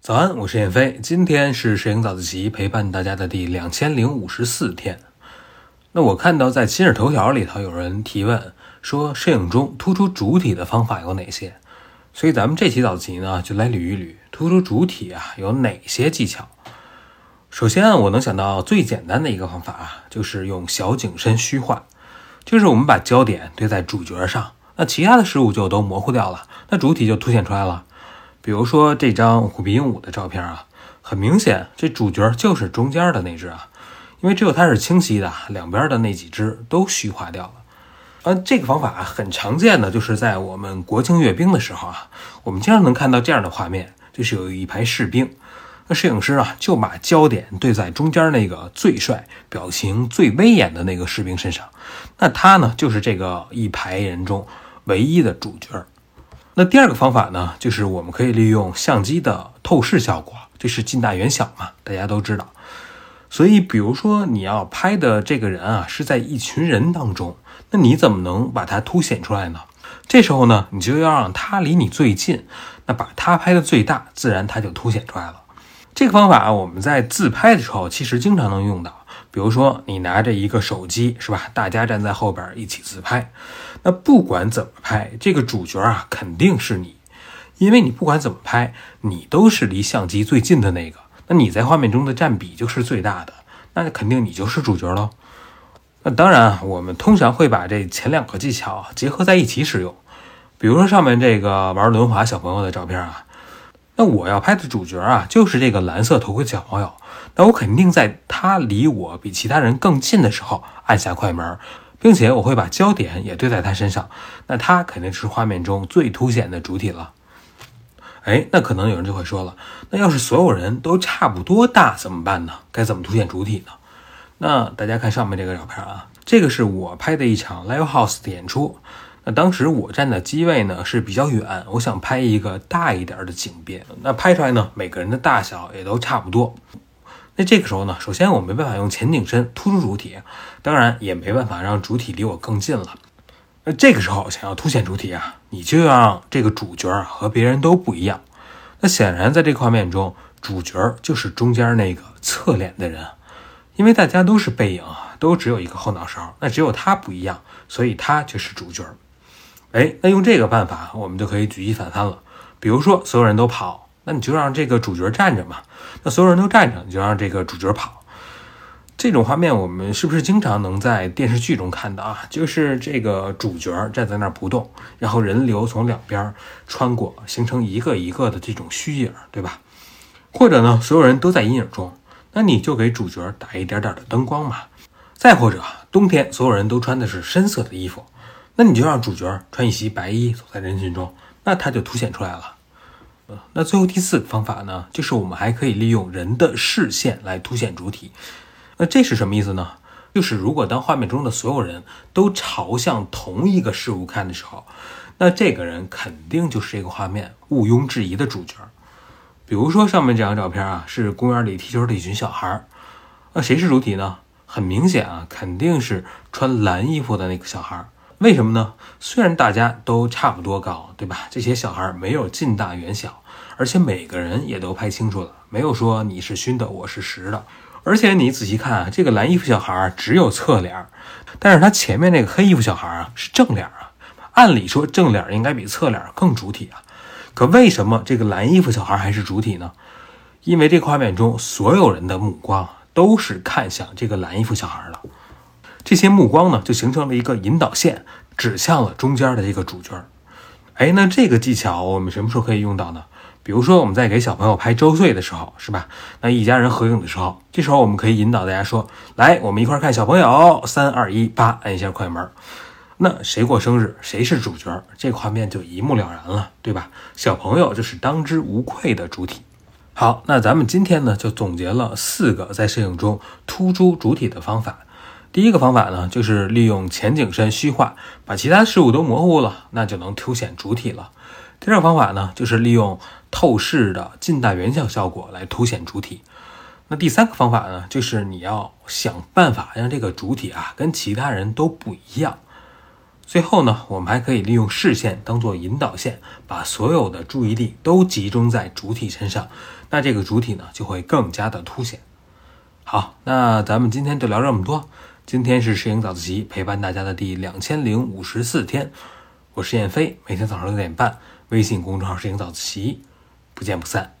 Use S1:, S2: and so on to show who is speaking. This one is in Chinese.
S1: 早安，我是燕飞。今天是摄影早自习陪伴大家的第两千零五十四天。那我看到在今日头条里头有人提问说，摄影中突出主体的方法有哪些？所以咱们这期早自习呢，就来捋一捋突出主体啊有哪些技巧。首先啊，我能想到最简单的一个方法啊，就是用小景深虚化，就是我们把焦点对在主角上，那其他的事物就都模糊掉了，那主体就凸显出来了。比如说这张虎皮鹦鹉的照片啊，很明显，这主角就是中间的那只啊，因为只有它是清晰的，两边的那几只都虚化掉了。呃，这个方法很常见的，就是在我们国庆阅兵的时候啊，我们经常能看到这样的画面，就是有一排士兵，那摄影师啊就把焦点对在中间那个最帅、表情最威严的那个士兵身上，那他呢就是这个一排人中唯一的主角。那第二个方法呢，就是我们可以利用相机的透视效果，这是近大远小嘛，大家都知道。所以，比如说你要拍的这个人啊，是在一群人当中，那你怎么能把它凸显出来呢？这时候呢，你就要让他离你最近，那把他拍的最大，自然他就凸显出来了。这个方法我们在自拍的时候其实经常能用到。比如说，你拿着一个手机，是吧？大家站在后边一起自拍，那不管怎么拍，这个主角啊肯定是你，因为你不管怎么拍，你都是离相机最近的那个，那你在画面中的占比就是最大的，那肯定你就是主角喽。那当然，我们通常会把这前两个技巧结合在一起使用。比如说上面这个玩轮滑小朋友的照片啊，那我要拍的主角啊就是这个蓝色头盔小朋友。那我肯定在他离我比其他人更近的时候按下快门，并且我会把焦点也对在他身上，那他肯定是画面中最凸显的主体了。哎，那可能有人就会说了，那要是所有人都差不多大怎么办呢？该怎么凸显主体呢？那大家看上面这个照片啊，这个是我拍的一场 live house 的演出。那当时我站的机位呢是比较远，我想拍一个大一点的景别，那拍出来呢每个人的大小也都差不多。那这个时候呢，首先我没办法用前景深突出主体，当然也没办法让主体离我更近了。那这个时候想要凸显主体啊，你就要让这个主角和别人都不一样。那显然在这个画面中，主角就是中间那个侧脸的人，因为大家都是背影啊，都只有一个后脑勺，那只有他不一样，所以他就是主角。哎，那用这个办法，我们就可以举一反三了。比如说，所有人都跑。那你就让这个主角站着嘛，那所有人都站着，你就让这个主角跑。这种画面我们是不是经常能在电视剧中看到啊？就是这个主角站在那儿不动，然后人流从两边穿过，形成一个一个的这种虚影，对吧？或者呢，所有人都在阴影中，那你就给主角打一点点的灯光嘛。再或者冬天所有人都穿的是深色的衣服，那你就让主角穿一袭白衣走在人群中，那他就凸显出来了。那最后第四个方法呢，就是我们还可以利用人的视线来凸显主体。那这是什么意思呢？就是如果当画面中的所有人都朝向同一个事物看的时候，那这个人肯定就是这个画面毋庸置疑的主角。比如说上面这张照片啊，是公园里踢球的一群小孩儿。那谁是主体呢？很明显啊，肯定是穿蓝衣服的那个小孩儿。为什么呢？虽然大家都差不多高，对吧？这些小孩没有近大远小，而且每个人也都拍清楚了，没有说你是虚的，我是实的。而且你仔细看啊，这个蓝衣服小孩只有侧脸，但是他前面那个黑衣服小孩啊是正脸啊。按理说正脸应该比侧脸更主体啊，可为什么这个蓝衣服小孩还是主体呢？因为这画面中所有人的目光都是看向这个蓝衣服小孩了。这些目光呢，就形成了一个引导线，指向了中间的这个主角。哎，那这个技巧我们什么时候可以用到呢？比如说我们在给小朋友拍周岁的时候，是吧？那一家人合影的时候，这时候我们可以引导大家说：“来，我们一块看小朋友，三二一，八，按一下快门。”那谁过生日，谁是主角，这个画面就一目了然了，对吧？小朋友就是当之无愧的主体。好，那咱们今天呢，就总结了四个在摄影中突出主体的方法。第一个方法呢，就是利用前景深虚化，把其他事物都模糊了，那就能凸显主体了。第二个方法呢，就是利用透视的近大远小效果来凸显主体。那第三个方法呢，就是你要想办法让这个主体啊跟其他人都不一样。最后呢，我们还可以利用视线当做引导线，把所有的注意力都集中在主体身上，那这个主体呢就会更加的凸显。好，那咱们今天就聊这么多。今天是摄影早自习陪伴大家的第两千零五十四天，我是燕飞，每天早上六点半，微信公众号摄影早自习，不见不散。